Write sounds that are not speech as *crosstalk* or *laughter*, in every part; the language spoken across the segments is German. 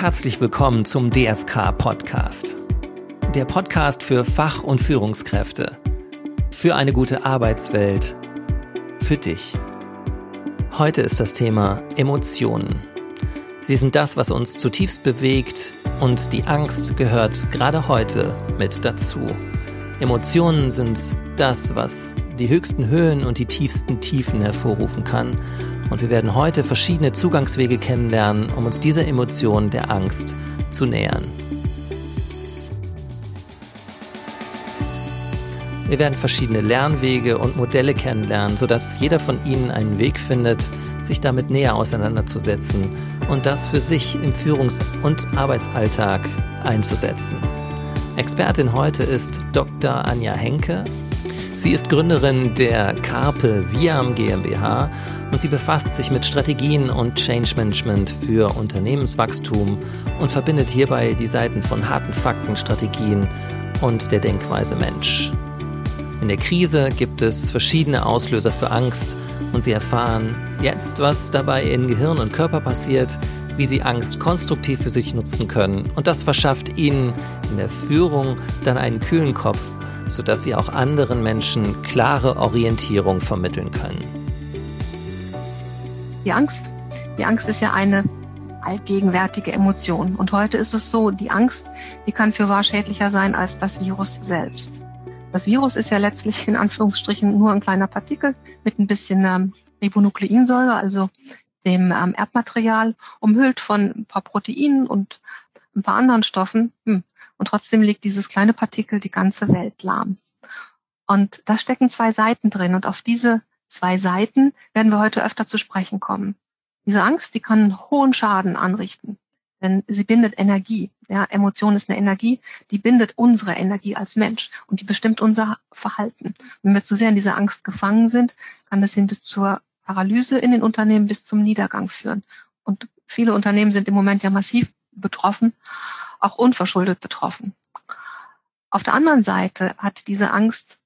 herzlich willkommen zum DFK Podcast. Der Podcast für Fach- und Führungskräfte. Für eine gute Arbeitswelt. Für dich. Heute ist das Thema Emotionen. Sie sind das, was uns zutiefst bewegt und die Angst gehört gerade heute mit dazu. Emotionen sind das, was die höchsten Höhen und die tiefsten Tiefen hervorrufen kann und wir werden heute verschiedene Zugangswege kennenlernen, um uns dieser Emotion der Angst zu nähern. Wir werden verschiedene Lernwege und Modelle kennenlernen, sodass jeder von Ihnen einen Weg findet, sich damit näher auseinanderzusetzen und das für sich im Führungs- und Arbeitsalltag einzusetzen. Expertin heute ist Dr. Anja Henke. Sie ist Gründerin der Carpe Viam GmbH und sie befasst sich mit Strategien und Change Management für Unternehmenswachstum und verbindet hierbei die Seiten von harten Fakten, Strategien und der Denkweise Mensch. In der Krise gibt es verschiedene Auslöser für Angst und sie erfahren jetzt, was dabei in Gehirn und Körper passiert, wie sie Angst konstruktiv für sich nutzen können und das verschafft ihnen in der Führung dann einen kühlen Kopf, sodass sie auch anderen Menschen klare Orientierung vermitteln können die Angst. Die Angst ist ja eine allgegenwärtige Emotion. Und heute ist es so, die Angst, die kann für wahr schädlicher sein als das Virus selbst. Das Virus ist ja letztlich in Anführungsstrichen nur ein kleiner Partikel mit ein bisschen ähm, Ribonukleinsäure, also dem ähm, Erbmaterial, umhüllt von ein paar Proteinen und ein paar anderen Stoffen. Hm. Und trotzdem liegt dieses kleine Partikel die ganze Welt lahm. Und da stecken zwei Seiten drin. Und auf diese zwei Seiten werden wir heute öfter zu sprechen kommen. Diese Angst, die kann hohen Schaden anrichten, denn sie bindet Energie. Ja, Emotion ist eine Energie, die bindet unsere Energie als Mensch und die bestimmt unser Verhalten. Wenn wir zu sehr in dieser Angst gefangen sind, kann das hin bis zur Paralyse in den Unternehmen bis zum Niedergang führen. Und viele Unternehmen sind im Moment ja massiv betroffen, auch unverschuldet betroffen. Auf der anderen Seite hat diese Angst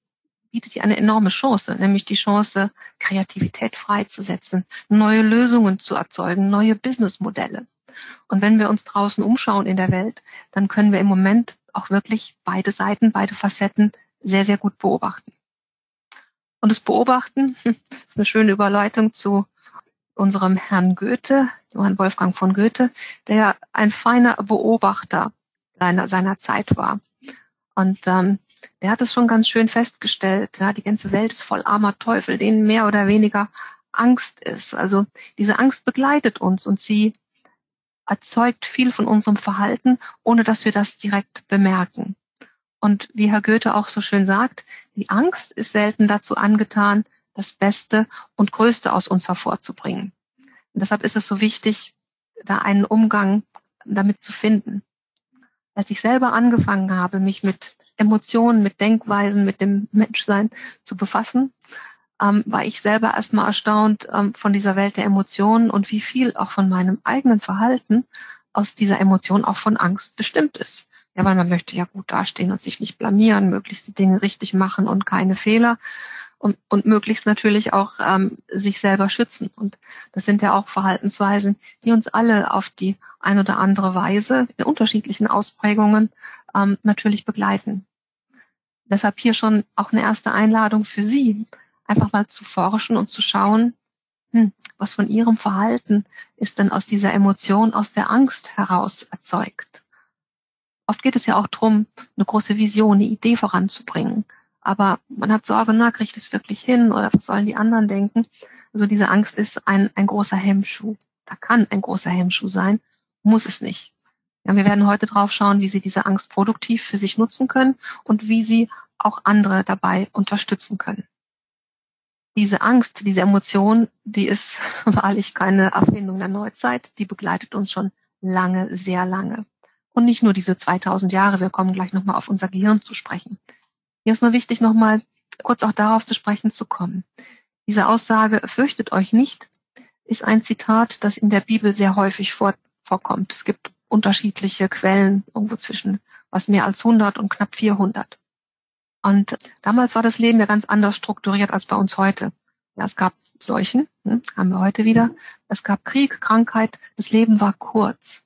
bietet dir eine enorme Chance, nämlich die Chance, Kreativität freizusetzen, neue Lösungen zu erzeugen, neue Businessmodelle. Und wenn wir uns draußen umschauen in der Welt, dann können wir im Moment auch wirklich beide Seiten, beide Facetten sehr, sehr gut beobachten. Und das Beobachten *laughs* ist eine schöne Überleitung zu unserem Herrn Goethe, Johann Wolfgang von Goethe, der ein feiner Beobachter seiner, seiner Zeit war. Und ähm, der hat es schon ganz schön festgestellt. Ja, die ganze Welt ist voll armer Teufel, denen mehr oder weniger Angst ist. Also diese Angst begleitet uns und sie erzeugt viel von unserem Verhalten, ohne dass wir das direkt bemerken. Und wie Herr Goethe auch so schön sagt, die Angst ist selten dazu angetan, das Beste und Größte aus uns hervorzubringen. Und deshalb ist es so wichtig, da einen Umgang damit zu finden. Als ich selber angefangen habe, mich mit Emotionen, mit Denkweisen, mit dem Menschsein zu befassen, ähm, war ich selber erstmal erstaunt ähm, von dieser Welt der Emotionen und wie viel auch von meinem eigenen Verhalten aus dieser Emotion auch von Angst bestimmt ist. Ja, weil man möchte ja gut dastehen und sich nicht blamieren, möglichst die Dinge richtig machen und keine Fehler und, und möglichst natürlich auch ähm, sich selber schützen. Und das sind ja auch Verhaltensweisen, die uns alle auf die ein oder andere Weise in unterschiedlichen Ausprägungen ähm, natürlich begleiten. Deshalb hier schon auch eine erste Einladung für Sie, einfach mal zu forschen und zu schauen, hm, was von Ihrem Verhalten ist denn aus dieser Emotion, aus der Angst heraus erzeugt. Oft geht es ja auch darum, eine große Vision, eine Idee voranzubringen. Aber man hat Sorge, na, kriegt es wirklich hin oder was sollen die anderen denken? Also diese Angst ist ein, ein großer Hemmschuh. Da kann ein großer Hemmschuh sein, muss es nicht. Ja, wir werden heute drauf schauen, wie Sie diese Angst produktiv für sich nutzen können und wie Sie auch andere dabei unterstützen können. Diese Angst, diese Emotion, die ist *laughs* wahrlich keine Erfindung der Neuzeit, die begleitet uns schon lange, sehr lange. Und nicht nur diese 2000 Jahre, wir kommen gleich nochmal auf unser Gehirn zu sprechen. Mir ist nur wichtig, nochmal kurz auch darauf zu sprechen zu kommen. Diese Aussage, fürchtet euch nicht, ist ein Zitat, das in der Bibel sehr häufig vor, vorkommt. Es gibt unterschiedliche Quellen, irgendwo zwischen was mehr als 100 und knapp 400. Und damals war das Leben ja ganz anders strukturiert als bei uns heute. Ja, es gab Seuchen, hm, haben wir heute wieder. Es gab Krieg, Krankheit. Das Leben war kurz.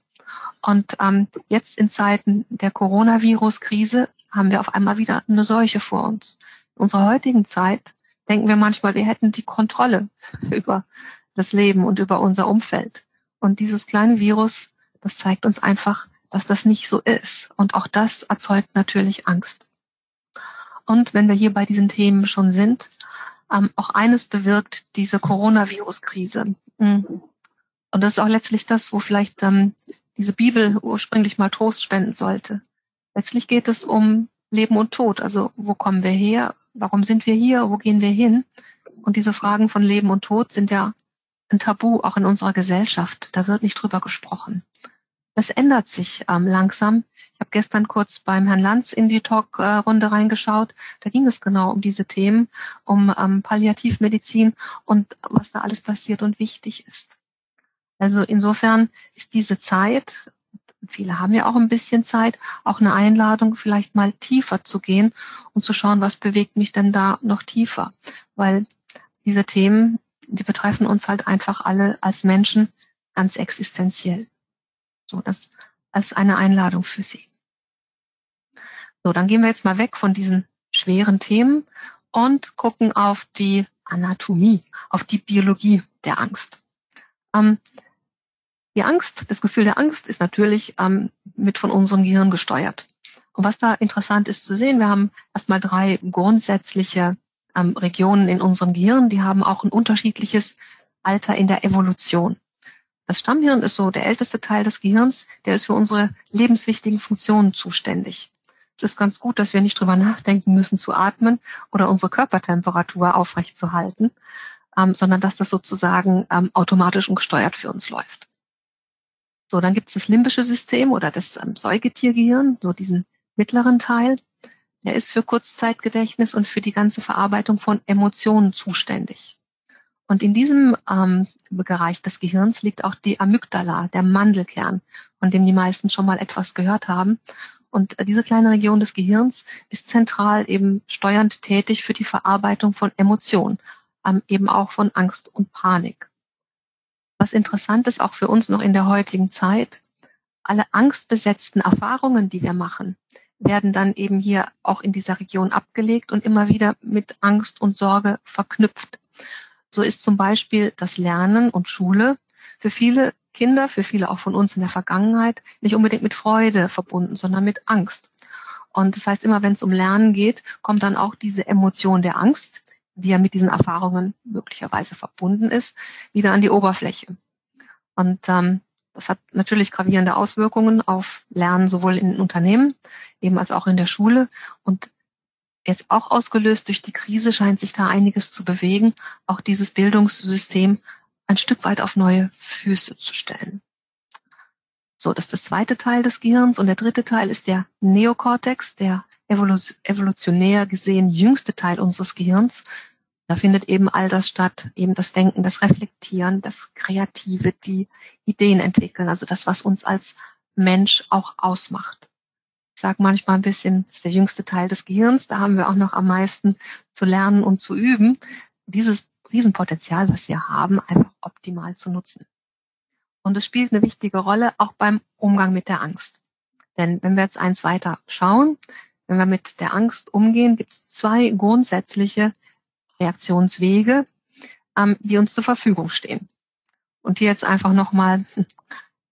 Und ähm, jetzt in Zeiten der Coronavirus-Krise haben wir auf einmal wieder eine Seuche vor uns. In unserer heutigen Zeit denken wir manchmal, wir hätten die Kontrolle *laughs* über das Leben und über unser Umfeld. Und dieses kleine Virus, das zeigt uns einfach, dass das nicht so ist. Und auch das erzeugt natürlich Angst. Und wenn wir hier bei diesen Themen schon sind, ähm, auch eines bewirkt diese Coronavirus-Krise. Mhm. Und das ist auch letztlich das, wo vielleicht ähm, diese Bibel ursprünglich mal Trost spenden sollte. Letztlich geht es um Leben und Tod. Also wo kommen wir her? Warum sind wir hier? Wo gehen wir hin? Und diese Fragen von Leben und Tod sind ja ein Tabu auch in unserer Gesellschaft. Da wird nicht drüber gesprochen. Das ändert sich ähm, langsam. Ich habe gestern kurz beim Herrn Lanz in die Talk-Runde reingeschaut. Da ging es genau um diese Themen, um ähm, Palliativmedizin und was da alles passiert und wichtig ist. Also insofern ist diese Zeit, viele haben ja auch ein bisschen Zeit, auch eine Einladung, vielleicht mal tiefer zu gehen und zu schauen, was bewegt mich denn da noch tiefer. Weil diese Themen, die betreffen uns halt einfach alle als Menschen ganz existenziell. So, das als eine Einladung für Sie. So, dann gehen wir jetzt mal weg von diesen schweren Themen und gucken auf die Anatomie, auf die Biologie der Angst. Ähm, die Angst, das Gefühl der Angst ist natürlich ähm, mit von unserem Gehirn gesteuert. Und was da interessant ist zu sehen, wir haben erstmal drei grundsätzliche ähm, Regionen in unserem Gehirn, die haben auch ein unterschiedliches Alter in der Evolution. Das Stammhirn ist so der älteste Teil des Gehirns, der ist für unsere lebenswichtigen Funktionen zuständig. Es ist ganz gut, dass wir nicht drüber nachdenken müssen zu atmen oder unsere Körpertemperatur aufrechtzuerhalten, ähm, sondern dass das sozusagen ähm, automatisch und gesteuert für uns läuft. So, dann gibt es das limbische System oder das ähm, Säugetiergehirn, so diesen mittleren Teil. Der ist für Kurzzeitgedächtnis und für die ganze Verarbeitung von Emotionen zuständig. Und in diesem ähm, Bereich des Gehirns liegt auch die Amygdala, der Mandelkern, von dem die meisten schon mal etwas gehört haben. Und diese kleine Region des Gehirns ist zentral eben steuernd tätig für die Verarbeitung von Emotionen, ähm, eben auch von Angst und Panik. Was interessant ist auch für uns noch in der heutigen Zeit, alle angstbesetzten Erfahrungen, die wir machen, werden dann eben hier auch in dieser Region abgelegt und immer wieder mit Angst und Sorge verknüpft. So ist zum Beispiel das Lernen und Schule für viele Kinder, für viele auch von uns in der Vergangenheit, nicht unbedingt mit Freude verbunden, sondern mit Angst. Und das heißt, immer wenn es um Lernen geht, kommt dann auch diese Emotion der Angst, die ja mit diesen Erfahrungen möglicherweise verbunden ist, wieder an die Oberfläche. Und ähm, das hat natürlich gravierende Auswirkungen auf Lernen sowohl in Unternehmen eben als auch in der Schule. Und jetzt auch ausgelöst durch die Krise scheint sich da einiges zu bewegen, auch dieses Bildungssystem ein Stück weit auf neue Füße zu stellen. So, das ist das zweite Teil des Gehirns und der dritte Teil ist der Neokortex, der evolutionär gesehen jüngste Teil unseres Gehirns. Da findet eben all das statt, eben das Denken, das Reflektieren, das Kreative, die Ideen entwickeln, also das, was uns als Mensch auch ausmacht. Ich sage manchmal ein bisschen, das ist der jüngste Teil des Gehirns, da haben wir auch noch am meisten zu lernen und zu üben, dieses Riesenpotenzial, was wir haben, einfach optimal zu nutzen. Und es spielt eine wichtige Rolle auch beim Umgang mit der Angst. Denn wenn wir jetzt eins weiter schauen, wenn wir mit der Angst umgehen, gibt es zwei grundsätzliche Reaktionswege, ähm, die uns zur Verfügung stehen. Und hier jetzt einfach nochmal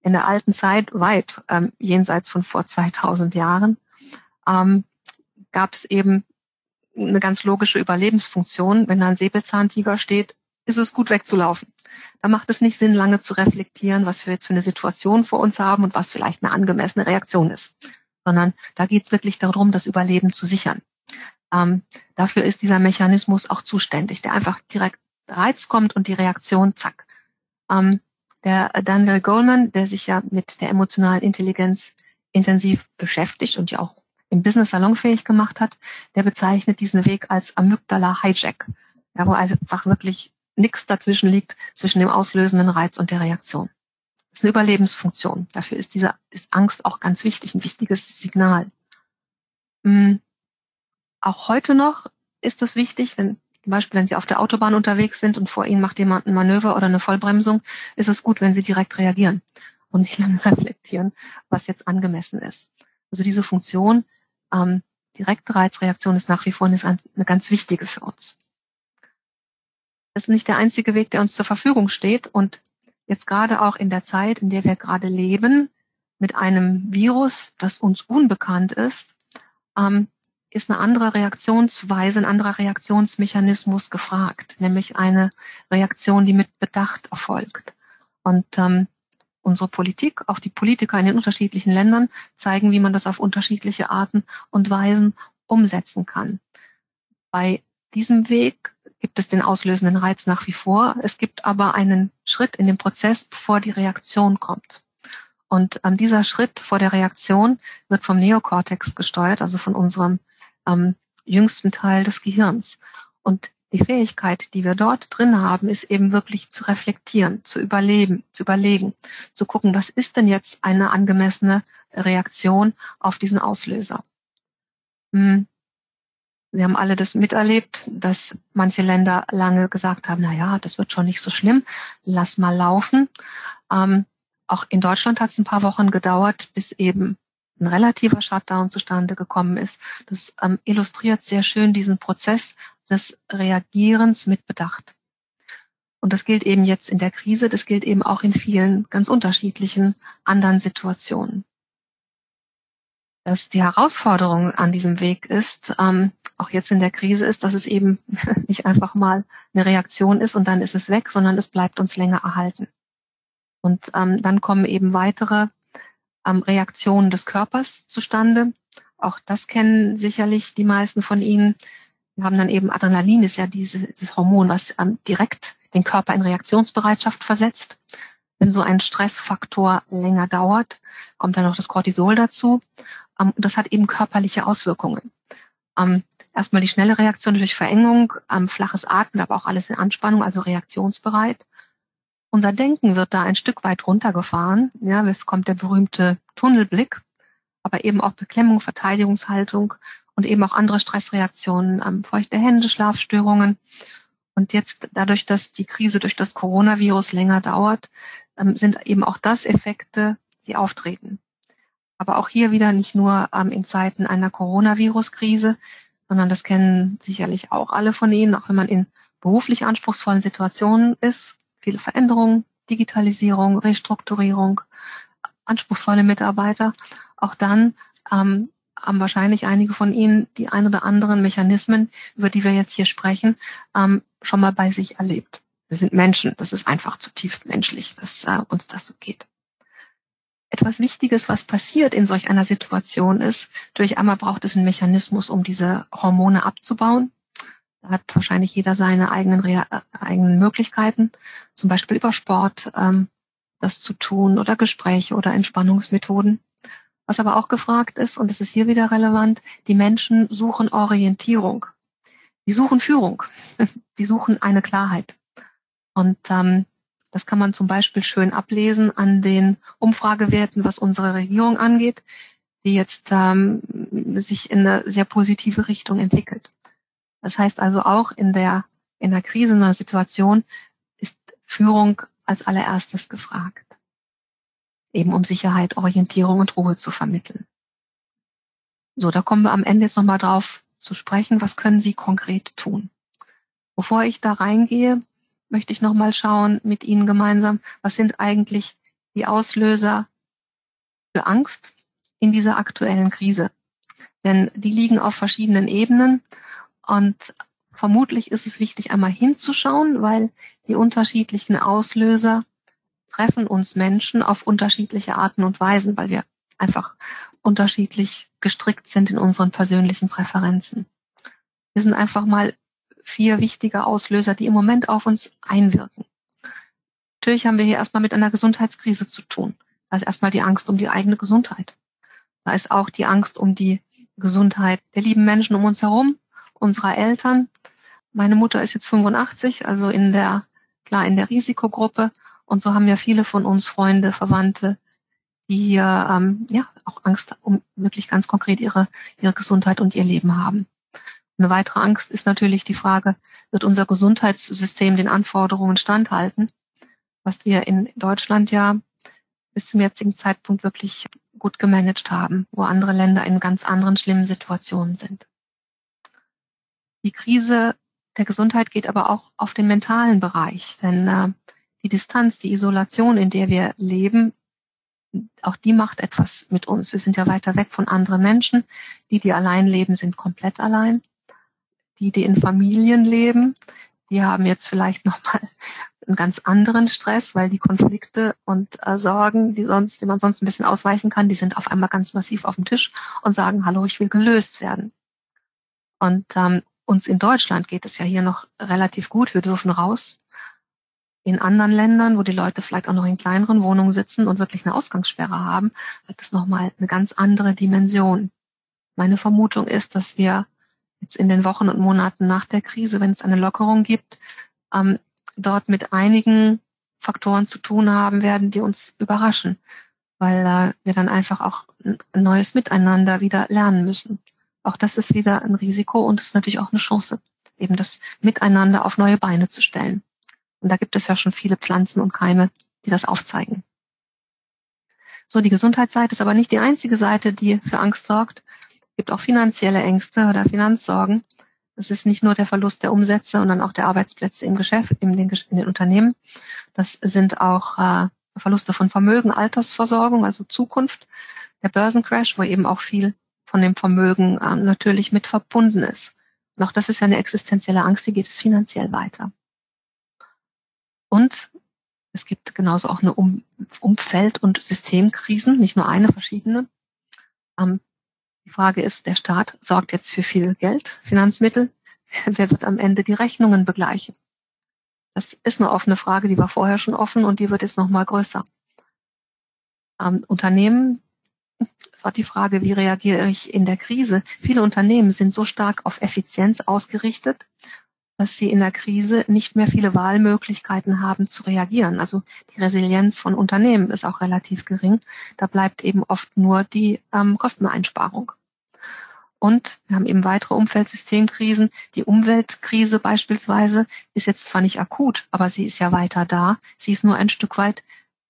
in der alten Zeit, weit ähm, jenseits von vor 2000 Jahren, ähm, gab es eben eine ganz logische Überlebensfunktion. Wenn da ein Säbelzahntiger steht, ist es gut wegzulaufen. Da macht es nicht Sinn, lange zu reflektieren, was wir jetzt für eine Situation vor uns haben und was vielleicht eine angemessene Reaktion ist sondern da geht es wirklich darum, das Überleben zu sichern. Ähm, dafür ist dieser Mechanismus auch zuständig, der einfach direkt Reiz kommt und die Reaktion, zack. Ähm, der Daniel Goleman, der sich ja mit der emotionalen Intelligenz intensiv beschäftigt und ja auch im Business salonfähig gemacht hat, der bezeichnet diesen Weg als Amygdala Hijack, ja, wo einfach wirklich nichts dazwischen liegt zwischen dem auslösenden Reiz und der Reaktion ist eine Überlebensfunktion. Dafür ist diese ist Angst auch ganz wichtig, ein wichtiges Signal. Auch heute noch ist es wichtig, wenn zum Beispiel, wenn Sie auf der Autobahn unterwegs sind und vor Ihnen macht jemand ein Manöver oder eine Vollbremsung, ist es gut, wenn Sie direkt reagieren. und nicht lange *laughs* reflektieren, was jetzt angemessen ist. Also diese Funktion, ähm, direkte Reizreaktion ist nach wie vor eine, eine ganz wichtige für uns. Das ist nicht der einzige Weg, der uns zur Verfügung steht. Und jetzt gerade auch in der Zeit, in der wir gerade leben, mit einem Virus, das uns unbekannt ist, ähm, ist eine andere Reaktionsweise, ein anderer Reaktionsmechanismus gefragt, nämlich eine Reaktion, die mit Bedacht erfolgt. Und ähm, unsere Politik, auch die Politiker in den unterschiedlichen Ländern zeigen, wie man das auf unterschiedliche Arten und Weisen umsetzen kann. Bei diesem Weg gibt es den auslösenden Reiz nach wie vor. Es gibt aber einen Schritt in dem Prozess, bevor die Reaktion kommt. Und ähm, dieser Schritt vor der Reaktion wird vom Neokortex gesteuert, also von unserem am jüngsten Teil des Gehirns. Und die Fähigkeit, die wir dort drin haben, ist eben wirklich zu reflektieren, zu überleben, zu überlegen, zu gucken, was ist denn jetzt eine angemessene Reaktion auf diesen Auslöser. Hm. Sie haben alle das miterlebt, dass manche Länder lange gesagt haben, na ja, das wird schon nicht so schlimm, lass mal laufen. Ähm, auch in Deutschland hat es ein paar Wochen gedauert, bis eben ein relativer Shutdown zustande gekommen ist. Das ähm, illustriert sehr schön diesen Prozess des Reagierens mit Bedacht. Und das gilt eben jetzt in der Krise, das gilt eben auch in vielen ganz unterschiedlichen anderen Situationen. Dass die Herausforderung an diesem Weg ist, ähm, auch jetzt in der Krise ist, dass es eben *laughs* nicht einfach mal eine Reaktion ist und dann ist es weg, sondern es bleibt uns länger erhalten. Und ähm, dann kommen eben weitere ähm, Reaktionen des Körpers zustande. Auch das kennen sicherlich die meisten von Ihnen. Wir haben dann eben Adrenalin, ist ja dieses Hormon, was ähm, direkt den Körper in Reaktionsbereitschaft versetzt. Wenn so ein Stressfaktor länger dauert, kommt dann noch das Cortisol dazu. Ähm, das hat eben körperliche Auswirkungen. Ähm, erstmal die schnelle Reaktion durch Verengung, ähm, flaches Atmen, aber auch alles in Anspannung, also reaktionsbereit. Unser Denken wird da ein Stück weit runtergefahren. Ja, es kommt der berühmte Tunnelblick, aber eben auch Beklemmung, Verteidigungshaltung und eben auch andere Stressreaktionen, ähm, feuchte Hände, Schlafstörungen. Und jetzt dadurch, dass die Krise durch das Coronavirus länger dauert, ähm, sind eben auch das Effekte, die auftreten. Aber auch hier wieder nicht nur ähm, in Zeiten einer Coronavirus-Krise, sondern das kennen sicherlich auch alle von Ihnen, auch wenn man in beruflich anspruchsvollen Situationen ist viele Veränderungen, Digitalisierung, Restrukturierung, anspruchsvolle Mitarbeiter. Auch dann ähm, haben wahrscheinlich einige von Ihnen die ein oder anderen Mechanismen, über die wir jetzt hier sprechen, ähm, schon mal bei sich erlebt. Wir sind Menschen. Das ist einfach zutiefst menschlich, dass äh, uns das so geht. Etwas Wichtiges, was passiert in solch einer Situation ist, durch einmal braucht es einen Mechanismus, um diese Hormone abzubauen. Da hat wahrscheinlich jeder seine eigenen, äh, eigenen Möglichkeiten, zum Beispiel über Sport ähm, das zu tun oder Gespräche oder Entspannungsmethoden. Was aber auch gefragt ist, und es ist hier wieder relevant, die Menschen suchen Orientierung. Die suchen Führung. *laughs* Die suchen eine Klarheit. Und ähm, das kann man zum Beispiel schön ablesen an den Umfragewerten, was unsere Regierung angeht, die jetzt ähm, sich in eine sehr positive Richtung entwickelt. Das heißt also auch in der, in der Krise, in einer Situation ist Führung als allererstes gefragt. Eben um Sicherheit, Orientierung und Ruhe zu vermitteln. So, da kommen wir am Ende jetzt nochmal drauf zu sprechen. Was können Sie konkret tun? Bevor ich da reingehe, möchte ich nochmal schauen mit Ihnen gemeinsam, was sind eigentlich die Auslöser für Angst in dieser aktuellen Krise? Denn die liegen auf verschiedenen Ebenen und vermutlich ist es wichtig, einmal hinzuschauen, weil die unterschiedlichen Auslöser treffen uns Menschen auf unterschiedliche Arten und Weisen, weil wir einfach unterschiedlich gestrickt sind in unseren persönlichen Präferenzen. Wir sind einfach mal vier wichtige Auslöser, die im Moment auf uns einwirken. Natürlich haben wir hier erstmal mit einer Gesundheitskrise zu tun. Da ist erstmal die Angst um die eigene Gesundheit. Da ist auch die Angst um die Gesundheit der lieben Menschen um uns herum, unserer Eltern. Meine Mutter ist jetzt 85, also in der, klar, in der Risikogruppe. Und so haben ja viele von uns Freunde, Verwandte, die hier ähm, ja auch Angst um wirklich ganz konkret ihre, ihre Gesundheit und ihr Leben haben. Eine weitere Angst ist natürlich die Frage, wird unser Gesundheitssystem den Anforderungen standhalten? Was wir in Deutschland ja bis zum jetzigen Zeitpunkt wirklich gut gemanagt haben, wo andere Länder in ganz anderen schlimmen Situationen sind. Die Krise der Gesundheit geht aber auch auf den mentalen Bereich, denn äh, die Distanz, die Isolation, in der wir leben, auch die macht etwas mit uns. Wir sind ja weiter weg von anderen Menschen. Die, die allein leben, sind komplett allein. Die, die in Familien leben, die haben jetzt vielleicht nochmal einen ganz anderen Stress, weil die Konflikte und äh, Sorgen, die sonst, die man sonst ein bisschen ausweichen kann, die sind auf einmal ganz massiv auf dem Tisch und sagen, hallo, ich will gelöst werden. Und ähm, uns in Deutschland geht es ja hier noch relativ gut. Wir dürfen raus. In anderen Ländern, wo die Leute vielleicht auch noch in kleineren Wohnungen sitzen und wirklich eine Ausgangssperre haben, hat es nochmal eine ganz andere Dimension. Meine Vermutung ist, dass wir jetzt in den Wochen und Monaten nach der Krise, wenn es eine Lockerung gibt, ähm, dort mit einigen Faktoren zu tun haben werden, die uns überraschen, weil äh, wir dann einfach auch ein neues Miteinander wieder lernen müssen. Auch das ist wieder ein Risiko und es ist natürlich auch eine Chance, eben das Miteinander auf neue Beine zu stellen. Und da gibt es ja schon viele Pflanzen und Keime, die das aufzeigen. So, die Gesundheitsseite ist aber nicht die einzige Seite, die für Angst sorgt. Es gibt auch finanzielle Ängste oder Finanzsorgen. Das ist nicht nur der Verlust der Umsätze, sondern auch der Arbeitsplätze im Geschäft, in den, in den Unternehmen. Das sind auch äh, Verluste von Vermögen, Altersversorgung, also Zukunft, der Börsencrash, wo eben auch viel von dem Vermögen äh, natürlich mit verbunden ist. Und auch das ist ja eine existenzielle Angst, wie geht es finanziell weiter. Und es gibt genauso auch eine um Umfeld- und Systemkrisen, nicht nur eine, verschiedene. Ähm, die Frage ist, der Staat sorgt jetzt für viel Geld, Finanzmittel. *laughs* Wer wird am Ende die Rechnungen begleichen? Das ist eine offene Frage, die war vorher schon offen und die wird jetzt noch mal größer. Ähm, Unternehmen es war die Frage, wie reagiere ich in der Krise? Viele Unternehmen sind so stark auf Effizienz ausgerichtet, dass sie in der Krise nicht mehr viele Wahlmöglichkeiten haben zu reagieren. Also die Resilienz von Unternehmen ist auch relativ gering. Da bleibt eben oft nur die ähm, Kosteneinsparung. Und wir haben eben weitere Umfeldsystemkrisen. Die Umweltkrise beispielsweise ist jetzt zwar nicht akut, aber sie ist ja weiter da. Sie ist nur ein Stück weit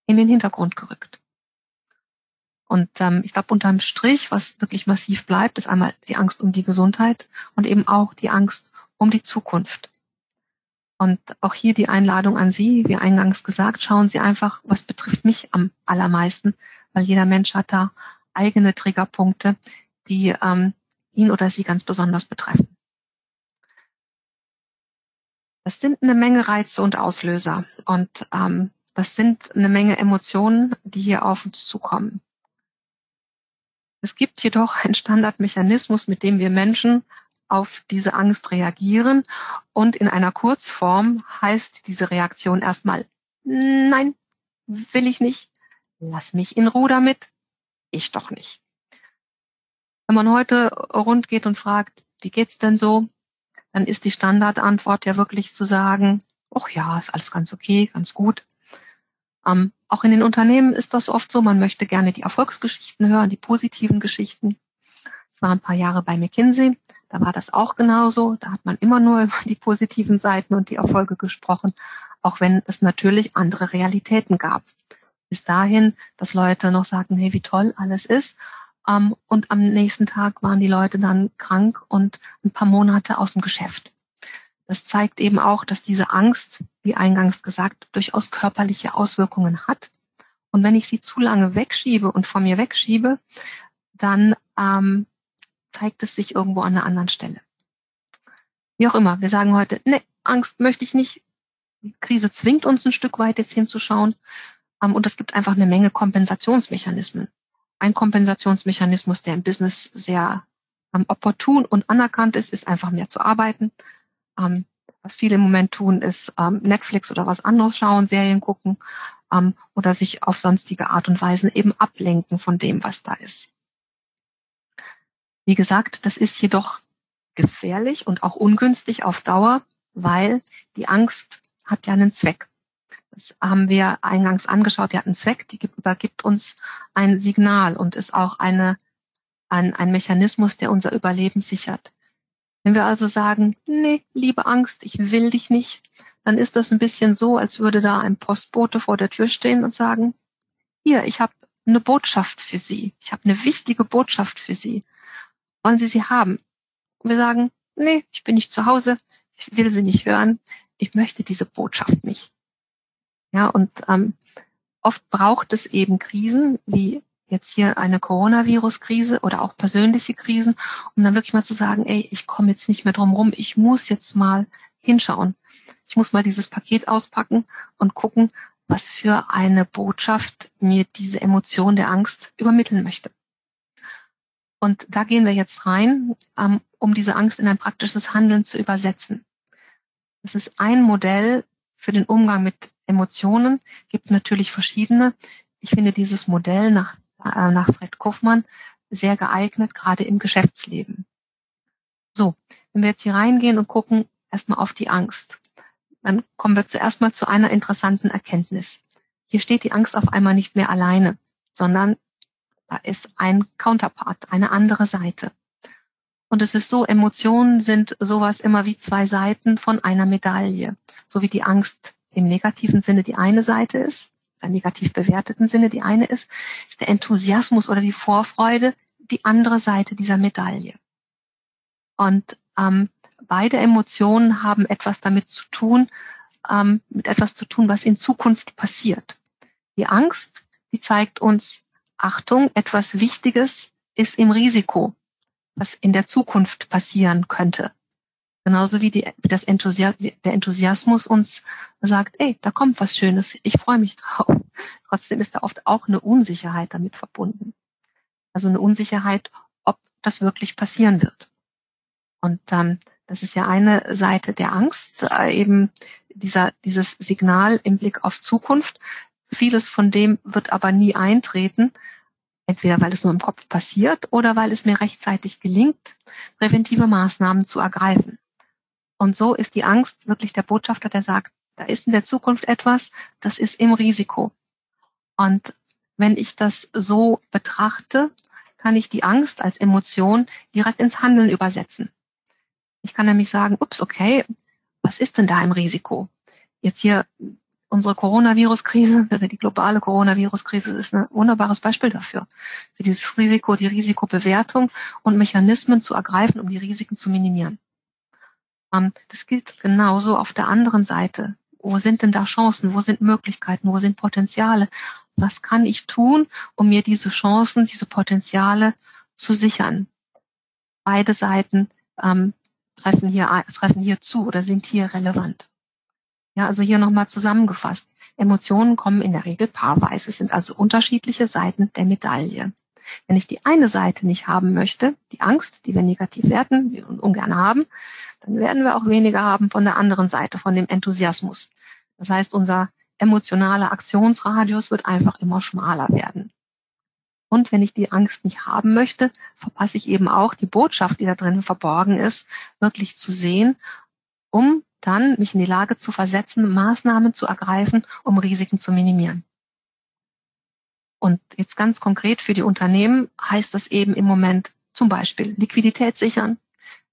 in den Hintergrund gerückt. Und ähm, ich glaube, unterm Strich, was wirklich massiv bleibt, ist einmal die Angst um die Gesundheit und eben auch die Angst um die Zukunft. Und auch hier die Einladung an Sie, wie eingangs gesagt, schauen Sie einfach, was betrifft mich am allermeisten, weil jeder Mensch hat da eigene Triggerpunkte, die ähm, ihn oder sie ganz besonders betreffen. Das sind eine Menge Reize und Auslöser und ähm, das sind eine Menge Emotionen, die hier auf uns zukommen. Es gibt jedoch einen Standardmechanismus, mit dem wir Menschen auf diese Angst reagieren. Und in einer Kurzform heißt diese Reaktion erstmal, nein, will ich nicht, lass mich in Ruhe damit, ich doch nicht. Wenn man heute rund geht und fragt, wie geht's denn so, dann ist die Standardantwort ja wirklich zu sagen, ach ja, ist alles ganz okay, ganz gut. Ähm, auch in den Unternehmen ist das oft so, man möchte gerne die Erfolgsgeschichten hören, die positiven Geschichten. Ich war ein paar Jahre bei McKinsey, da war das auch genauso. Da hat man immer nur *laughs* über die positiven Seiten und die Erfolge gesprochen, auch wenn es natürlich andere Realitäten gab. Bis dahin, dass Leute noch sagten, hey, wie toll alles ist. Ähm, und am nächsten Tag waren die Leute dann krank und ein paar Monate aus dem Geschäft. Das zeigt eben auch, dass diese Angst, wie eingangs gesagt, durchaus körperliche Auswirkungen hat. Und wenn ich sie zu lange wegschiebe und von mir wegschiebe, dann ähm, zeigt es sich irgendwo an einer anderen Stelle. Wie auch immer, wir sagen heute, ne, Angst möchte ich nicht. Die Krise zwingt uns ein Stück weit jetzt hinzuschauen. Ähm, und es gibt einfach eine Menge Kompensationsmechanismen. Ein Kompensationsmechanismus, der im Business sehr ähm, opportun und anerkannt ist, ist einfach mehr zu arbeiten. Ähm, was viele im Moment tun, ist ähm, Netflix oder was anderes schauen, Serien gucken ähm, oder sich auf sonstige Art und Weise eben ablenken von dem, was da ist. Wie gesagt, das ist jedoch gefährlich und auch ungünstig auf Dauer, weil die Angst hat ja einen Zweck. Das haben wir eingangs angeschaut, die hat einen Zweck, die übergibt uns ein Signal und ist auch eine, ein, ein Mechanismus, der unser Überleben sichert. Wenn wir also sagen, nee, liebe Angst, ich will dich nicht, dann ist das ein bisschen so, als würde da ein Postbote vor der Tür stehen und sagen, hier, ich habe eine Botschaft für Sie. Ich habe eine wichtige Botschaft für Sie. Wollen Sie sie haben? Und wir sagen, nee, ich bin nicht zu Hause, ich will sie nicht hören, ich möchte diese Botschaft nicht. Ja, und ähm, oft braucht es eben Krisen, wie jetzt hier eine Coronavirus-Krise oder auch persönliche Krisen, um dann wirklich mal zu sagen, ey, ich komme jetzt nicht mehr drum rum, ich muss jetzt mal hinschauen. Ich muss mal dieses Paket auspacken und gucken, was für eine Botschaft mir diese Emotion der Angst übermitteln möchte. Und da gehen wir jetzt rein, ähm, um diese Angst in ein praktisches Handeln zu übersetzen. Das ist ein Modell für den Umgang mit Emotionen, gibt natürlich verschiedene. Ich finde dieses Modell nach, äh, nach Fred Kaufmann sehr geeignet, gerade im Geschäftsleben. So, wenn wir jetzt hier reingehen und gucken erstmal auf die Angst, dann kommen wir zuerst mal zu einer interessanten Erkenntnis. Hier steht die Angst auf einmal nicht mehr alleine, sondern da ist ein Counterpart, eine andere Seite. Und es ist so, Emotionen sind sowas immer wie zwei Seiten von einer Medaille. So wie die Angst im negativen Sinne die eine Seite ist, negativ bewerteten Sinne die eine ist, ist der Enthusiasmus oder die Vorfreude die andere Seite dieser Medaille. Und ähm, beide Emotionen haben etwas damit zu tun, ähm, mit etwas zu tun, was in Zukunft passiert. Die Angst, die zeigt uns, Achtung, etwas Wichtiges ist im Risiko, was in der Zukunft passieren könnte. Genauso wie die, das Enthusias der Enthusiasmus uns sagt, ey, da kommt was Schönes, ich freue mich drauf. *laughs* Trotzdem ist da oft auch eine Unsicherheit damit verbunden. Also eine Unsicherheit, ob das wirklich passieren wird. Und ähm, das ist ja eine Seite der Angst, äh, eben dieser, dieses Signal im Blick auf Zukunft. Vieles von dem wird aber nie eintreten, entweder weil es nur im Kopf passiert oder weil es mir rechtzeitig gelingt, präventive Maßnahmen zu ergreifen. Und so ist die Angst wirklich der Botschafter, der sagt, da ist in der Zukunft etwas, das ist im Risiko. Und wenn ich das so betrachte, kann ich die Angst als Emotion direkt ins Handeln übersetzen. Ich kann nämlich sagen, ups, okay, was ist denn da im Risiko? Jetzt hier unsere Coronavirus-Krise, *laughs* die globale Coronavirus-Krise ist ein wunderbares Beispiel dafür. Für dieses Risiko, die Risikobewertung und Mechanismen zu ergreifen, um die Risiken zu minimieren. Ähm, das gilt genauso auf der anderen Seite. Wo sind denn da Chancen? Wo sind Möglichkeiten? Wo sind Potenziale? Was kann ich tun, um mir diese Chancen, diese Potenziale zu sichern? Beide Seiten ähm, treffen hier, treffen hier zu oder sind hier relevant. Ja, also hier nochmal zusammengefasst. Emotionen kommen in der Regel paarweise, es sind also unterschiedliche Seiten der Medaille. Wenn ich die eine Seite nicht haben möchte, die Angst, die wir negativ werten und ungern haben, dann werden wir auch weniger haben von der anderen Seite, von dem Enthusiasmus. Das heißt, unser emotionaler Aktionsradius wird einfach immer schmaler werden. Und wenn ich die Angst nicht haben möchte, verpasse ich eben auch die Botschaft, die da drin verborgen ist, wirklich zu sehen, um dann mich in die Lage zu versetzen, Maßnahmen zu ergreifen, um Risiken zu minimieren. Und jetzt ganz konkret für die Unternehmen heißt das eben im Moment zum Beispiel Liquidität sichern,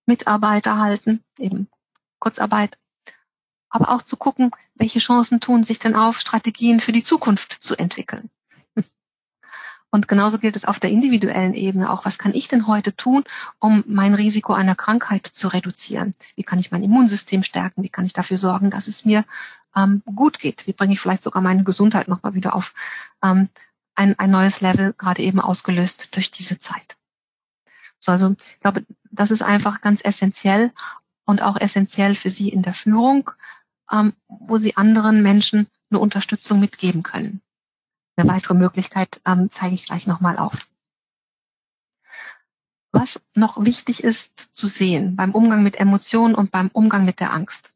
Mitarbeiter halten, eben Kurzarbeit, aber auch zu gucken, welche Chancen tun sich denn auf, Strategien für die Zukunft zu entwickeln. *laughs* Und genauso gilt es auf der individuellen Ebene auch. Was kann ich denn heute tun, um mein Risiko einer Krankheit zu reduzieren? Wie kann ich mein Immunsystem stärken? Wie kann ich dafür sorgen, dass es mir ähm, gut geht? Wie bringe ich vielleicht sogar meine Gesundheit nochmal wieder auf ähm, ein, ein neues Level, gerade eben ausgelöst durch diese Zeit? So, also ich glaube, das ist einfach ganz essentiell und auch essentiell für Sie in der Führung, ähm, wo Sie anderen Menschen eine Unterstützung mitgeben können. Eine weitere Möglichkeit ähm, zeige ich gleich nochmal auf. Was noch wichtig ist zu sehen beim Umgang mit Emotionen und beim Umgang mit der Angst.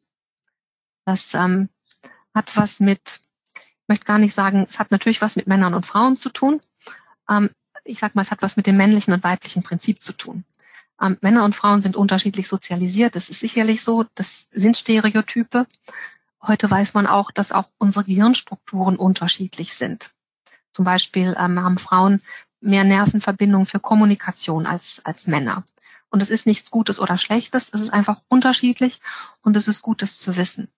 Das ähm, hat was mit, möchte gar nicht sagen, es hat natürlich was mit Männern und Frauen zu tun. Ähm, ich sage mal, es hat was mit dem männlichen und weiblichen Prinzip zu tun. Ähm, Männer und Frauen sind unterschiedlich sozialisiert. Das ist sicherlich so. Das sind Stereotype. Heute weiß man auch, dass auch unsere Gehirnstrukturen unterschiedlich sind. Zum Beispiel ähm, haben Frauen mehr Nervenverbindungen für Kommunikation als, als Männer. Und es ist nichts Gutes oder Schlechtes, es ist einfach unterschiedlich und es ist Gutes zu wissen.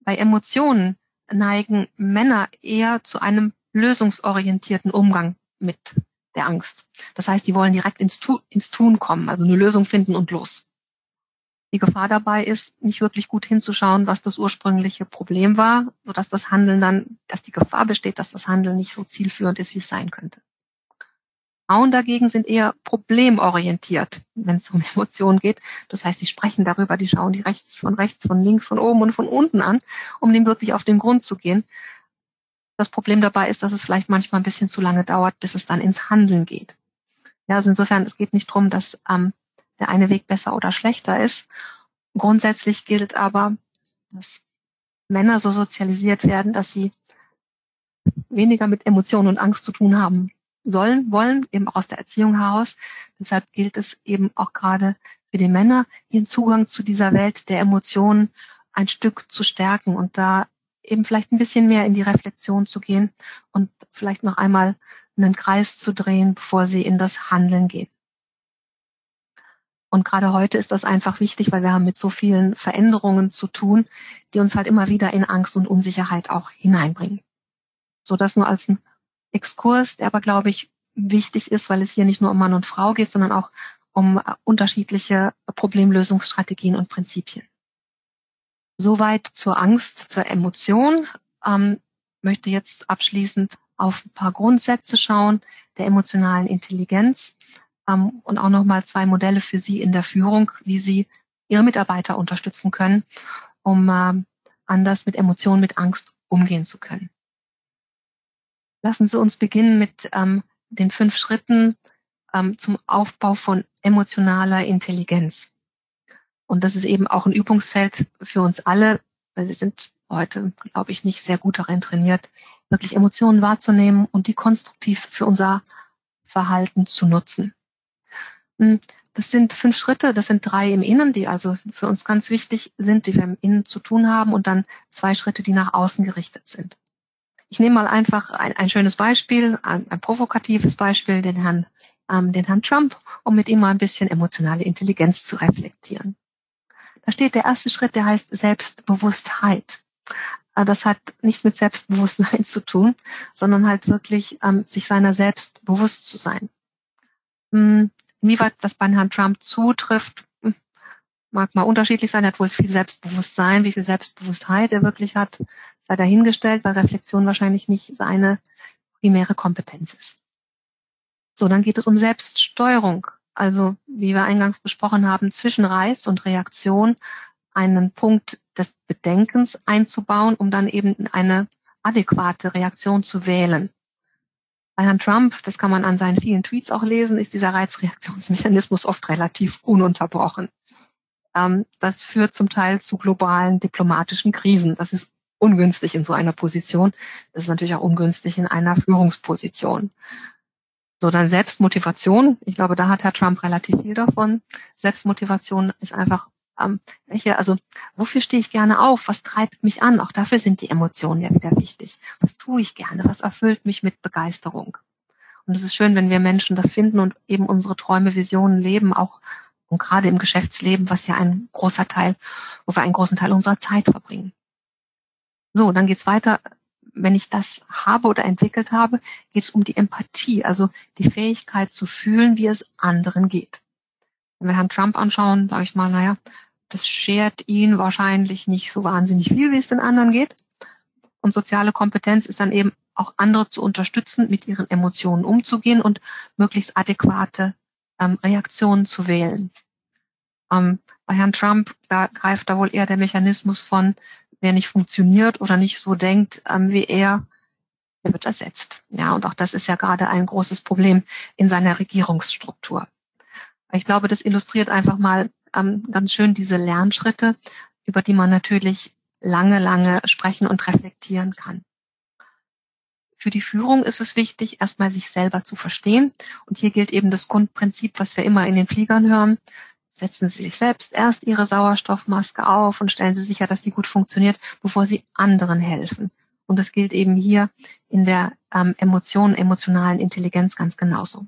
Bei Emotionen neigen Männer eher zu einem lösungsorientierten Umgang mit der Angst. Das heißt, die wollen direkt ins, tu ins Tun kommen, also eine Lösung finden und los. Die Gefahr dabei ist, nicht wirklich gut hinzuschauen, was das ursprüngliche Problem war, sodass das Handeln dann, dass die Gefahr besteht, dass das Handeln nicht so zielführend ist, wie es sein könnte. Frauen dagegen sind eher problemorientiert, wenn es um Emotionen geht. Das heißt, sie sprechen darüber, die schauen die rechts von rechts, von links, von oben und von unten an, um dem wirklich auf den Grund zu gehen. Das Problem dabei ist, dass es vielleicht manchmal ein bisschen zu lange dauert, bis es dann ins Handeln geht. Ja, also insofern, es geht nicht darum, dass ähm, der eine Weg besser oder schlechter ist. Grundsätzlich gilt aber, dass Männer so sozialisiert werden, dass sie weniger mit Emotionen und Angst zu tun haben sollen, wollen, eben auch aus der Erziehung heraus. Deshalb gilt es eben auch gerade für die Männer, ihren Zugang zu dieser Welt der Emotionen ein Stück zu stärken und da eben vielleicht ein bisschen mehr in die Reflexion zu gehen und vielleicht noch einmal einen Kreis zu drehen, bevor sie in das Handeln gehen. Und gerade heute ist das einfach wichtig, weil wir haben mit so vielen Veränderungen zu tun, die uns halt immer wieder in Angst und Unsicherheit auch hineinbringen. So das nur als ein Exkurs, der aber, glaube ich, wichtig ist, weil es hier nicht nur um Mann und Frau geht, sondern auch um unterschiedliche Problemlösungsstrategien und Prinzipien. Soweit zur Angst, zur Emotion. Ähm, möchte jetzt abschließend auf ein paar Grundsätze schauen der emotionalen Intelligenz ähm, und auch nochmal zwei Modelle für Sie in der Führung, wie Sie Ihre Mitarbeiter unterstützen können, um äh, anders mit Emotionen, mit Angst umgehen zu können. Lassen Sie uns beginnen mit ähm, den fünf Schritten ähm, zum Aufbau von emotionaler Intelligenz. Und das ist eben auch ein Übungsfeld für uns alle, weil wir sind heute, glaube ich, nicht sehr gut darin trainiert, wirklich Emotionen wahrzunehmen und die konstruktiv für unser Verhalten zu nutzen. Hm, das sind fünf Schritte, das sind drei im Innen, die also für uns ganz wichtig sind, die wir im Innen zu tun haben und dann zwei Schritte, die nach außen gerichtet sind. Ich nehme mal einfach ein, ein schönes Beispiel, ein, ein, provokatives Beispiel, den Herrn, ähm, den Herrn Trump, um mit ihm mal ein bisschen emotionale Intelligenz zu reflektieren. Da steht der erste Schritt, der heißt Selbstbewusstheit. Äh, das hat nicht mit Selbstbewusstsein *laughs* zu tun, sondern halt wirklich ähm, sich seiner selbst bewusst zu sein. Hm, Inwieweit das bei Herrn Trump zutrifft, mag mal unterschiedlich sein. Er hat wohl viel Selbstbewusstsein, wie viel Selbstbewusstheit er wirklich hat, sei dahingestellt, weil Reflexion wahrscheinlich nicht seine primäre Kompetenz ist. So, dann geht es um Selbststeuerung. Also, wie wir eingangs besprochen haben, zwischen Reiz und Reaktion einen Punkt des Bedenkens einzubauen, um dann eben eine adäquate Reaktion zu wählen. Bei Herrn Trump, das kann man an seinen vielen Tweets auch lesen, ist dieser Reizreaktionsmechanismus oft relativ ununterbrochen. Ähm, das führt zum Teil zu globalen diplomatischen Krisen. Das ist ungünstig in so einer Position. Das ist natürlich auch ungünstig in einer Führungsposition. So, dann Selbstmotivation. Ich glaube, da hat Herr Trump relativ viel davon. Selbstmotivation ist einfach ähm, welche, also wofür stehe ich gerne auf? Was treibt mich an? Auch dafür sind die Emotionen ja wieder wichtig. Was tue ich gerne? Was erfüllt mich mit Begeisterung? Und es ist schön, wenn wir Menschen das finden und eben unsere Träume, Visionen leben, auch und gerade im Geschäftsleben, was ja ein großer Teil, wo wir einen großen Teil unserer Zeit verbringen. So, dann geht's weiter. Wenn ich das habe oder entwickelt habe, geht es um die Empathie, also die Fähigkeit zu fühlen, wie es anderen geht. Wenn wir Herrn Trump anschauen, sage ich mal, naja, das schert ihn wahrscheinlich nicht so wahnsinnig viel, wie es den anderen geht. Und soziale Kompetenz ist dann eben auch andere zu unterstützen, mit ihren Emotionen umzugehen und möglichst adäquate ähm, Reaktionen zu wählen. Ähm, bei Herrn Trump, greift da wohl eher der Mechanismus von, wer nicht funktioniert oder nicht so denkt ähm, wie er, der wird ersetzt. Ja, und auch das ist ja gerade ein großes Problem in seiner Regierungsstruktur. Ich glaube, das illustriert einfach mal, ähm, ganz schön diese Lernschritte, über die man natürlich lange, lange sprechen und reflektieren kann. Für die Führung ist es wichtig, erstmal sich selber zu verstehen. Und hier gilt eben das Grundprinzip, was wir immer in den Fliegern hören. Setzen Sie sich selbst erst Ihre Sauerstoffmaske auf und stellen Sie sicher, dass die gut funktioniert, bevor Sie anderen helfen. Und das gilt eben hier in der ähm, Emotionen, emotionalen Intelligenz ganz genauso.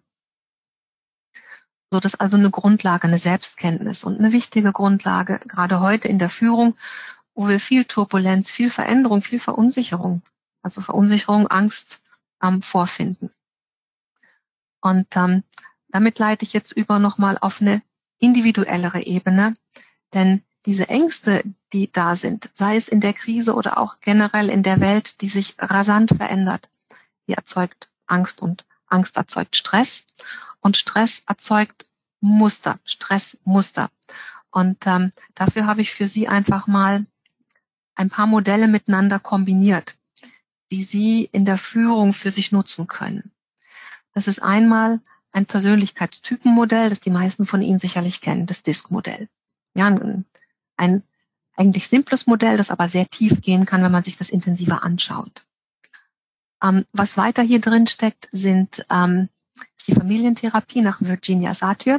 So, das ist also eine Grundlage, eine Selbstkenntnis und eine wichtige Grundlage, gerade heute in der Führung, wo wir viel Turbulenz, viel Veränderung, viel Verunsicherung, also Verunsicherung, Angst ähm, vorfinden. Und ähm, damit leite ich jetzt über nochmal auf eine individuellere Ebene, denn diese Ängste, die da sind, sei es in der Krise oder auch generell in der Welt, die sich rasant verändert, die erzeugt Angst und Angst erzeugt Stress und Stress erzeugt Muster, Stressmuster. Und ähm, dafür habe ich für Sie einfach mal ein paar Modelle miteinander kombiniert, die Sie in der Führung für sich nutzen können. Das ist einmal ein Persönlichkeitstypenmodell, das die meisten von Ihnen sicherlich kennen, das DISC-Modell. Ja, ein, ein eigentlich simples Modell, das aber sehr tief gehen kann, wenn man sich das intensiver anschaut. Ähm, was weiter hier drin steckt, sind ähm, die Familientherapie nach Virginia Satir.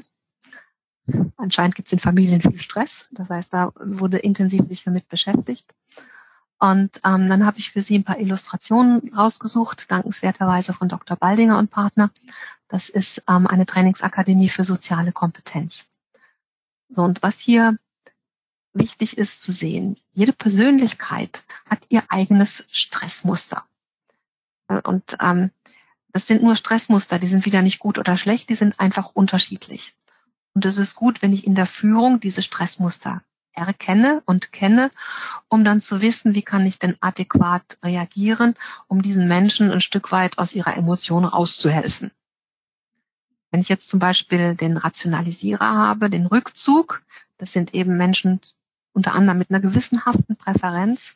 Anscheinend gibt es in Familien viel Stress. Das heißt, da wurde intensiv sich damit beschäftigt. Und ähm, dann habe ich für Sie ein paar Illustrationen rausgesucht, dankenswerterweise von Dr. Baldinger und Partner. Das ist ähm, eine Trainingsakademie für soziale Kompetenz. So, und was hier wichtig ist zu sehen, jede Persönlichkeit hat ihr eigenes Stressmuster. Und ähm, das sind nur Stressmuster, die sind wieder nicht gut oder schlecht, die sind einfach unterschiedlich. Und es ist gut, wenn ich in der Führung diese Stressmuster erkenne und kenne, um dann zu wissen, wie kann ich denn adäquat reagieren, um diesen Menschen ein Stück weit aus ihrer Emotion rauszuhelfen. Wenn ich jetzt zum Beispiel den Rationalisierer habe, den Rückzug, das sind eben Menschen unter anderem mit einer gewissenhaften Präferenz.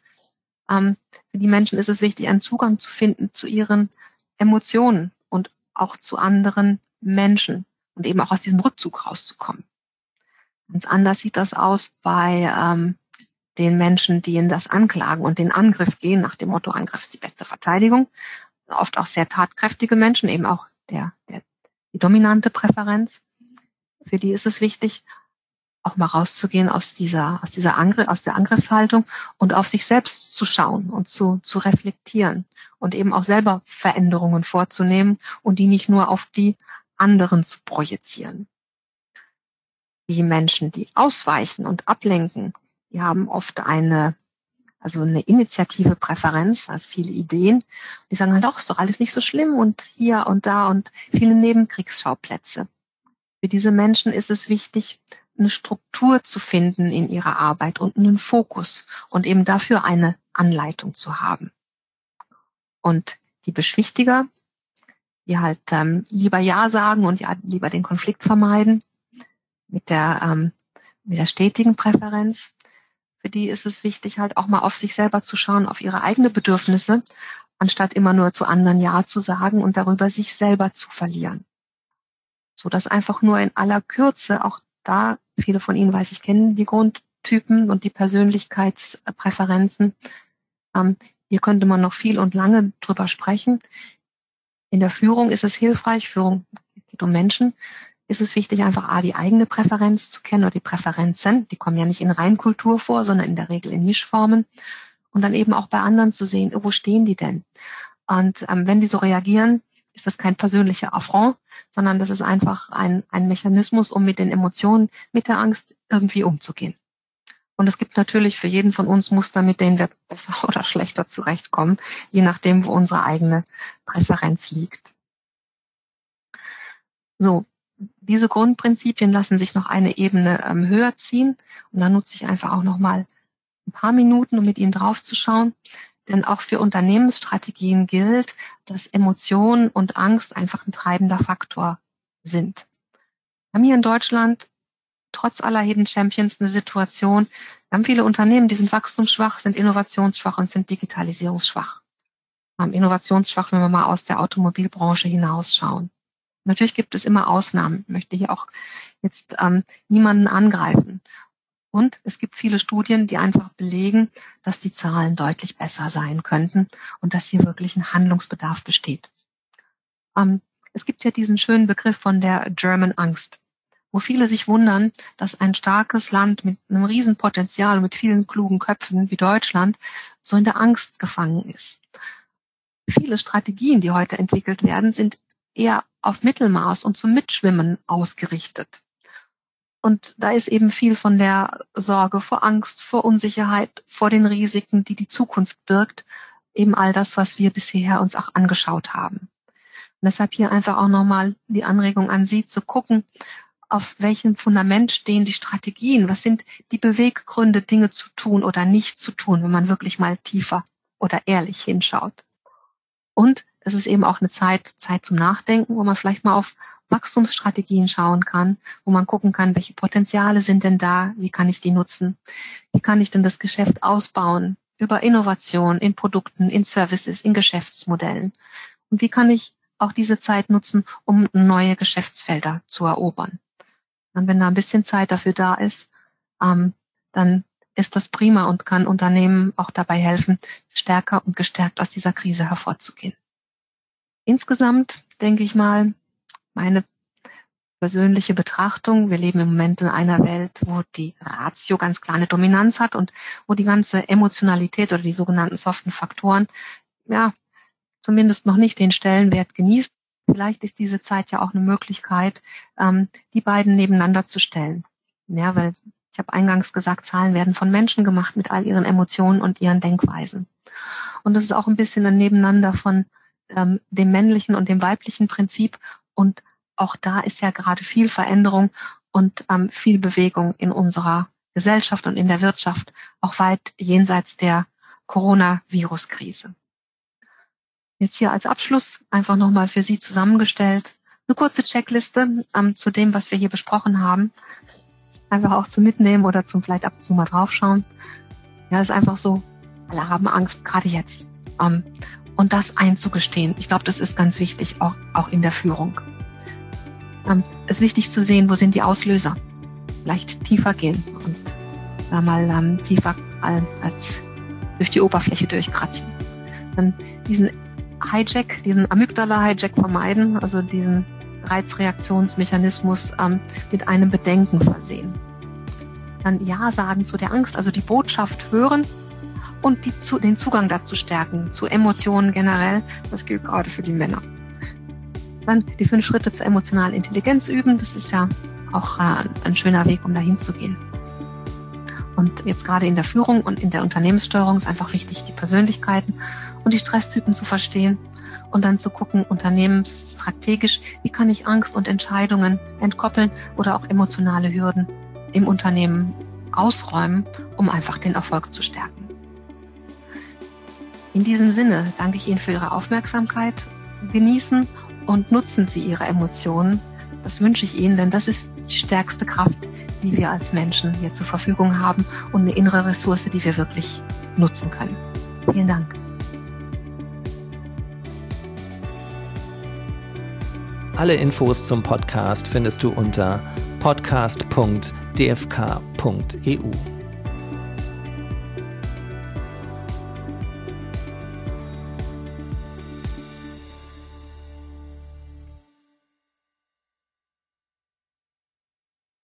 Ähm, für die Menschen ist es wichtig, einen Zugang zu finden zu ihren Emotionen und auch zu anderen Menschen und eben auch aus diesem Rückzug rauszukommen. Ganz anders sieht das aus bei ähm, den Menschen, die in das Anklagen und den Angriff gehen, nach dem Motto, Angriff ist die beste Verteidigung. Oft auch sehr tatkräftige Menschen, eben auch der, der, die dominante Präferenz. Für die ist es wichtig, auch mal rauszugehen aus dieser, aus dieser Angriff, aus der Angriffshaltung und auf sich selbst zu schauen und zu, zu reflektieren und eben auch selber Veränderungen vorzunehmen und die nicht nur auf die anderen zu projizieren. Die Menschen, die ausweichen und ablenken, die haben oft eine, also eine initiative Präferenz, also viele Ideen. Die sagen halt auch, ist doch alles nicht so schlimm und hier und da und viele Nebenkriegsschauplätze. Für diese Menschen ist es wichtig, eine Struktur zu finden in ihrer Arbeit und einen Fokus und eben dafür eine Anleitung zu haben. Und die Beschwichtiger, die halt ähm, lieber Ja sagen und ja lieber den Konflikt vermeiden mit der, ähm, mit der stetigen Präferenz. Für die ist es wichtig, halt auch mal auf sich selber zu schauen, auf ihre eigenen Bedürfnisse, anstatt immer nur zu anderen Ja zu sagen und darüber sich selber zu verlieren. So dass einfach nur in aller Kürze auch da, viele von Ihnen weiß ich, kennen die Grundtypen und die Persönlichkeitspräferenzen. Ähm, hier könnte man noch viel und lange drüber sprechen. In der Führung ist es hilfreich, Führung geht um Menschen, ist es wichtig, einfach A, die eigene Präferenz zu kennen oder die Präferenzen. Die kommen ja nicht in Reinkultur vor, sondern in der Regel in Mischformen. Und dann eben auch bei anderen zu sehen, wo stehen die denn? Und ähm, wenn die so reagieren, ist das kein persönlicher Affront, sondern das ist einfach ein, ein Mechanismus, um mit den Emotionen, mit der Angst irgendwie umzugehen. Und es gibt natürlich für jeden von uns Muster, mit denen wir besser oder schlechter zurechtkommen, je nachdem, wo unsere eigene Präferenz liegt. So, diese Grundprinzipien lassen sich noch eine Ebene ähm, höher ziehen. Und da nutze ich einfach auch noch mal ein paar Minuten, um mit Ihnen draufzuschauen. Denn auch für Unternehmensstrategien gilt, dass Emotionen und Angst einfach ein treibender Faktor sind. Wir haben hier in Deutschland trotz aller Hidden Champions eine Situation, wir haben viele Unternehmen, die sind wachstumsschwach, sind innovationsschwach und sind digitalisierungsschwach. Innovationsschwach, wenn wir mal aus der Automobilbranche hinausschauen. Natürlich gibt es immer Ausnahmen. Ich möchte hier auch jetzt ähm, niemanden angreifen. Und es gibt viele Studien, die einfach belegen, dass die Zahlen deutlich besser sein könnten und dass hier wirklich ein Handlungsbedarf besteht. Ähm, es gibt ja diesen schönen Begriff von der German Angst, wo viele sich wundern, dass ein starkes Land mit einem Riesenpotenzial, mit vielen klugen Köpfen wie Deutschland so in der Angst gefangen ist. Viele Strategien, die heute entwickelt werden, sind eher auf Mittelmaß und zum Mitschwimmen ausgerichtet. Und da ist eben viel von der Sorge vor Angst, vor Unsicherheit, vor den Risiken, die die Zukunft birgt, eben all das, was wir bisher uns auch angeschaut haben. Und deshalb hier einfach auch nochmal die Anregung an Sie zu gucken, auf welchem Fundament stehen die Strategien? Was sind die Beweggründe, Dinge zu tun oder nicht zu tun, wenn man wirklich mal tiefer oder ehrlich hinschaut? Und es ist eben auch eine Zeit, Zeit zum Nachdenken, wo man vielleicht mal auf Wachstumsstrategien schauen kann, wo man gucken kann, welche Potenziale sind denn da, wie kann ich die nutzen, wie kann ich denn das Geschäft ausbauen über Innovation in Produkten, in Services, in Geschäftsmodellen und wie kann ich auch diese Zeit nutzen, um neue Geschäftsfelder zu erobern. Und wenn da ein bisschen Zeit dafür da ist, ähm, dann ist das prima und kann Unternehmen auch dabei helfen, stärker und gestärkt aus dieser Krise hervorzugehen. Insgesamt denke ich mal, meine persönliche Betrachtung. Wir leben im Moment in einer Welt, wo die Ratio ganz klar eine Dominanz hat und wo die ganze Emotionalität oder die sogenannten soften Faktoren, ja, zumindest noch nicht den Stellenwert genießt. Vielleicht ist diese Zeit ja auch eine Möglichkeit, ähm, die beiden nebeneinander zu stellen. Ja, weil ich habe eingangs gesagt, Zahlen werden von Menschen gemacht mit all ihren Emotionen und ihren Denkweisen. Und das ist auch ein bisschen ein Nebeneinander von ähm, dem männlichen und dem weiblichen Prinzip und auch da ist ja gerade viel Veränderung und ähm, viel Bewegung in unserer Gesellschaft und in der Wirtschaft, auch weit jenseits der Coronavirus-Krise. Jetzt hier als Abschluss einfach nochmal für Sie zusammengestellt eine kurze Checkliste ähm, zu dem, was wir hier besprochen haben. Einfach auch zum Mitnehmen oder zum vielleicht ab und zu mal draufschauen. Ja, ist einfach so, alle haben Angst, gerade jetzt. Ähm, und das einzugestehen. Ich glaube, das ist ganz wichtig, auch, auch in der Führung. Ähm, ist wichtig zu sehen, wo sind die Auslöser. Vielleicht tiefer gehen und da mal ähm, tiefer als durch die Oberfläche durchkratzen. Dann diesen Hijack, diesen Amygdala-Hijack vermeiden, also diesen Reizreaktionsmechanismus ähm, mit einem Bedenken versehen. Dann Ja sagen zu der Angst, also die Botschaft hören und die, zu, den Zugang dazu stärken, zu Emotionen generell. Das gilt gerade für die Männer. Dann die fünf Schritte zur emotionalen Intelligenz üben. Das ist ja auch äh, ein schöner Weg, um dahin zu gehen. Und jetzt gerade in der Führung und in der Unternehmenssteuerung ist einfach wichtig, die Persönlichkeiten und die Stresstypen zu verstehen und dann zu gucken, unternehmensstrategisch, wie kann ich Angst und Entscheidungen entkoppeln oder auch emotionale Hürden im Unternehmen ausräumen, um einfach den Erfolg zu stärken. In diesem Sinne danke ich Ihnen für Ihre Aufmerksamkeit. Genießen und nutzen Sie Ihre Emotionen. Das wünsche ich Ihnen, denn das ist die stärkste Kraft, die wir als Menschen hier zur Verfügung haben und eine innere Ressource, die wir wirklich nutzen können. Vielen Dank. Alle Infos zum Podcast findest du unter podcast.dfk.eu.